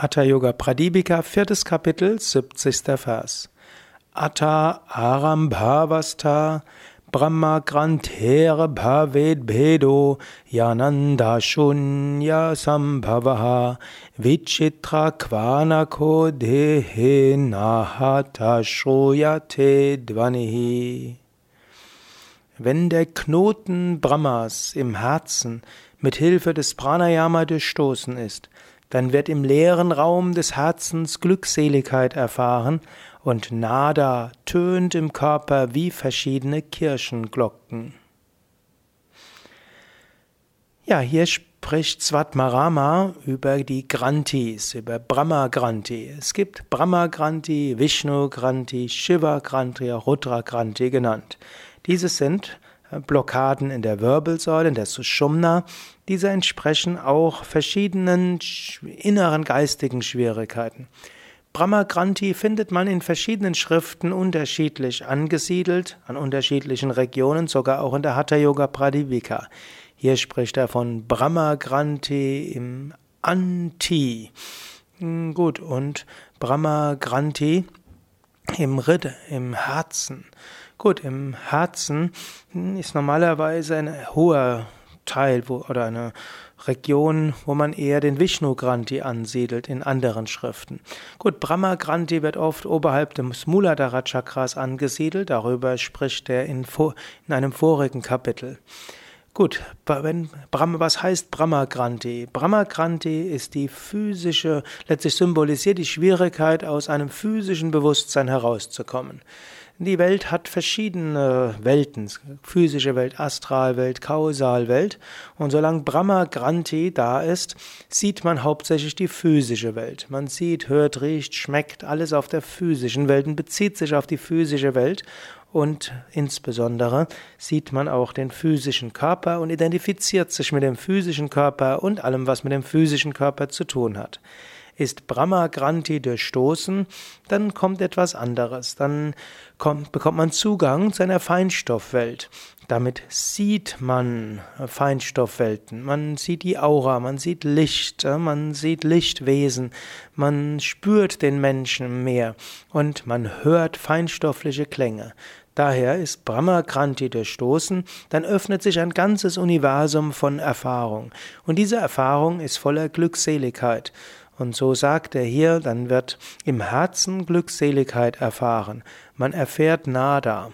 Hatha Yoga Pradipika, viertes Kapitel, 70. Vers. Atta arambhavasta brahma grantere bhaved bhedo yananda shunya sambhavaha vichitra kvanako dehe nahata shroyate dvanihi. Wenn der Knoten Brahmas im Herzen mit Hilfe des Pranayama durchstoßen ist, dann wird im leeren Raum des Herzens Glückseligkeit erfahren und Nada tönt im Körper wie verschiedene Kirchenglocken. Ja, hier spricht Svatmarama über die Grantis, über Brahma Granti. Es gibt Brahma Granti, Vishnu Granti, Shiva Granti, Rudra Granti genannt. Diese sind Blockaden in der Wirbelsäule, in der Sushumna. Diese entsprechen auch verschiedenen inneren geistigen Schwierigkeiten. Brahmagranthi findet man in verschiedenen Schriften unterschiedlich angesiedelt, an unterschiedlichen Regionen, sogar auch in der Hatha Yoga Pradipika. Hier spricht er von Brahmagranthi im Anti. Hm, gut, und Brahmagranthi im Ridd, im Herzen. Gut, im Herzen ist normalerweise ein hoher Teil wo, oder eine Region, wo man eher den Vishnu Granthi ansiedelt in anderen Schriften. Gut, Brahma Granthi wird oft oberhalb des Muladhara Chakras angesiedelt, darüber spricht er in, in einem vorigen Kapitel. Gut, wenn Brahma, was heißt Brahma Granthi? Brahma Granthi ist die physische, letztlich symbolisiert die Schwierigkeit, aus einem physischen Bewusstsein herauszukommen. Die Welt hat verschiedene Welten, physische Welt, Astralwelt, Kausalwelt. Und solange Brahma Granthi da ist, sieht man hauptsächlich die physische Welt. Man sieht, hört, riecht, schmeckt alles auf der physischen Welt und bezieht sich auf die physische Welt. Und insbesondere sieht man auch den physischen Körper und identifiziert sich mit dem physischen Körper und allem, was mit dem physischen Körper zu tun hat. Ist Brahma Granthi durchstoßen, dann kommt etwas anderes. Dann kommt, bekommt man Zugang zu einer Feinstoffwelt. Damit sieht man Feinstoffwelten. Man sieht die Aura, man sieht Licht, man sieht Lichtwesen, man spürt den Menschen mehr und man hört feinstoffliche Klänge. Daher ist Brahma Kranti durchstoßen, dann öffnet sich ein ganzes Universum von Erfahrung. Und diese Erfahrung ist voller Glückseligkeit. Und so sagt er hier, dann wird im Herzen Glückseligkeit erfahren. Man erfährt Nada.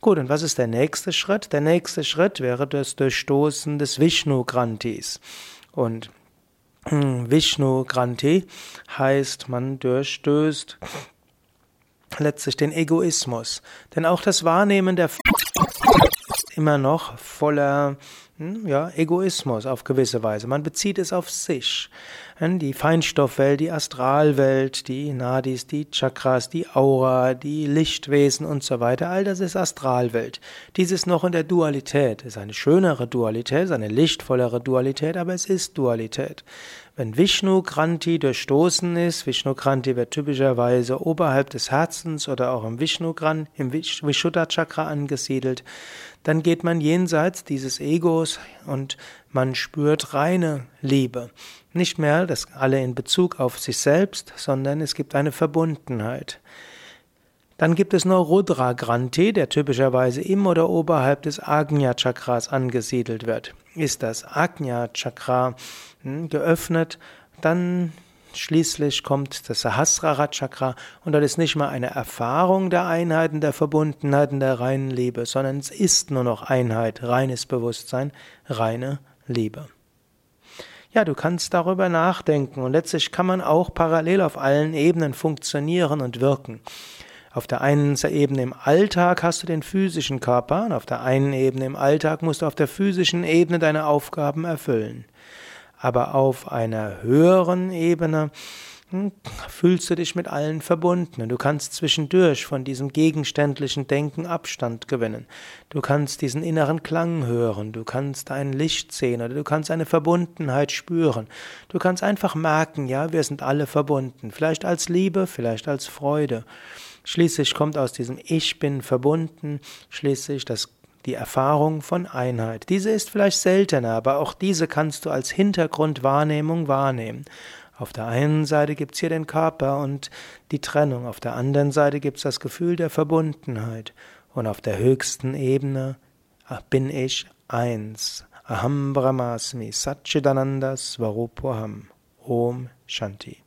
Gut, und was ist der nächste Schritt? Der nächste Schritt wäre das Durchstoßen des Vishnu Grantis. Und hm, Vishnu Granti heißt, man durchstößt letztlich den Egoismus. Denn auch das Wahrnehmen der ist immer noch voller ja, Egoismus auf gewisse Weise. Man bezieht es auf sich. Die Feinstoffwelt, die Astralwelt, die Nadis, die Chakras, die Aura, die Lichtwesen und so weiter, all das ist Astralwelt. Dies ist noch in der Dualität. Es ist eine schönere Dualität, eine lichtvollere Dualität, aber es ist Dualität. Wenn Vishnu Kranti durchstoßen ist, Vishnu Kranti wird typischerweise oberhalb des Herzens oder auch im Vishnu Kran, im Vishuddha Chakra angesiedelt, dann geht man jenseits dieses Egos und man spürt reine Liebe. Nicht mehr das alle in Bezug auf sich selbst, sondern es gibt eine Verbundenheit. Dann gibt es noch Rudra Granti, der typischerweise im oder oberhalb des Agnya Chakras angesiedelt wird. Ist das Agnya Chakra hm, geöffnet, dann schließlich kommt das Sahasrara Chakra und dort ist nicht mal eine Erfahrung der Einheiten, der Verbundenheiten, der reinen Liebe, sondern es ist nur noch Einheit, reines Bewusstsein, reine Liebe. Ja, du kannst darüber nachdenken und letztlich kann man auch parallel auf allen Ebenen funktionieren und wirken. Auf der einen Ebene im Alltag hast du den physischen Körper und auf der einen Ebene im Alltag musst du auf der physischen Ebene deine Aufgaben erfüllen. Aber auf einer höheren Ebene hm, fühlst du dich mit allen verbunden und du kannst zwischendurch von diesem gegenständlichen Denken Abstand gewinnen. Du kannst diesen inneren Klang hören, du kannst ein Licht sehen oder du kannst eine Verbundenheit spüren. Du kannst einfach merken, ja, wir sind alle verbunden, vielleicht als Liebe, vielleicht als Freude. Schließlich kommt aus diesem Ich bin verbunden, schließlich das die Erfahrung von Einheit. Diese ist vielleicht seltener, aber auch diese kannst du als Hintergrundwahrnehmung wahrnehmen. Auf der einen Seite gibt es hier den Körper und die Trennung, auf der anderen Seite gibt es das Gefühl der Verbundenheit und auf der höchsten Ebene bin ich eins. Aham Brahmasmi Satchidananda Svarupoham. Om Shanti.